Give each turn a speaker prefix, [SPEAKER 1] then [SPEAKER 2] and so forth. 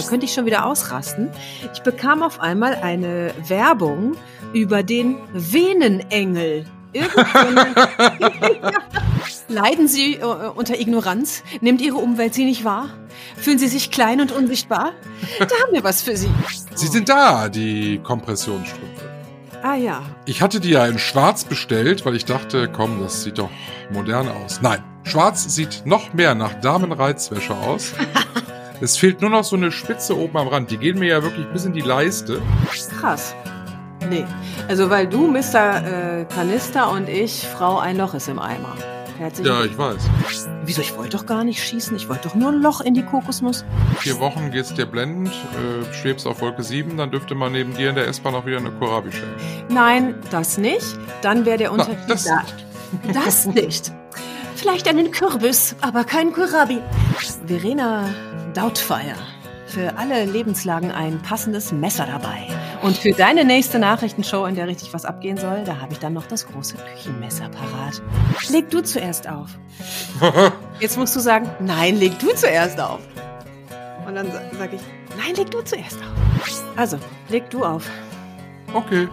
[SPEAKER 1] da könnte ich schon wieder ausrasten. Ich bekam auf einmal eine Werbung über den Venenengel. Leiden Sie äh, unter Ignoranz? Nimmt Ihre Umwelt Sie nicht wahr? Fühlen Sie sich klein und unsichtbar? Da haben wir was für Sie.
[SPEAKER 2] Sie sind da, die Kompressionsstrümpfe.
[SPEAKER 1] Ah ja.
[SPEAKER 2] Ich hatte die ja in schwarz bestellt, weil ich dachte, komm, das sieht doch modern aus. Nein, schwarz sieht noch mehr nach Damenreizwäsche aus. es fehlt nur noch so eine Spitze oben am Rand. Die gehen mir ja wirklich bis in die Leiste.
[SPEAKER 1] Krass. Nee, also weil du Mr. Äh, Kanister und ich Frau ein Loch ist im Eimer. Herzlichen
[SPEAKER 2] Ja, ich weiß.
[SPEAKER 1] Wieso, ich wollte doch gar nicht schießen. Ich wollte doch nur ein Loch in die Kokosnuss.
[SPEAKER 2] Vier Wochen geht's dir blendend, äh, schwebst auf Wolke 7, dann dürfte man neben dir in der S-Bahn auch wieder eine Kohlrabi stellen.
[SPEAKER 1] Nein, das nicht. Dann wäre der Unterschied
[SPEAKER 2] das
[SPEAKER 1] da. Das nicht. Vielleicht einen Kürbis, aber kein Kohlrabi. Verena Doubtfire. Für alle Lebenslagen ein passendes Messer dabei. Und für deine nächste Nachrichtenshow, in der richtig was abgehen soll, da habe ich dann noch das große Küchenmesser parat. Leg du zuerst auf. Jetzt musst du sagen, nein, leg du zuerst auf. Und dann sa- sag ich, nein, leg du zuerst auf. Also, leg du auf.
[SPEAKER 2] Okay.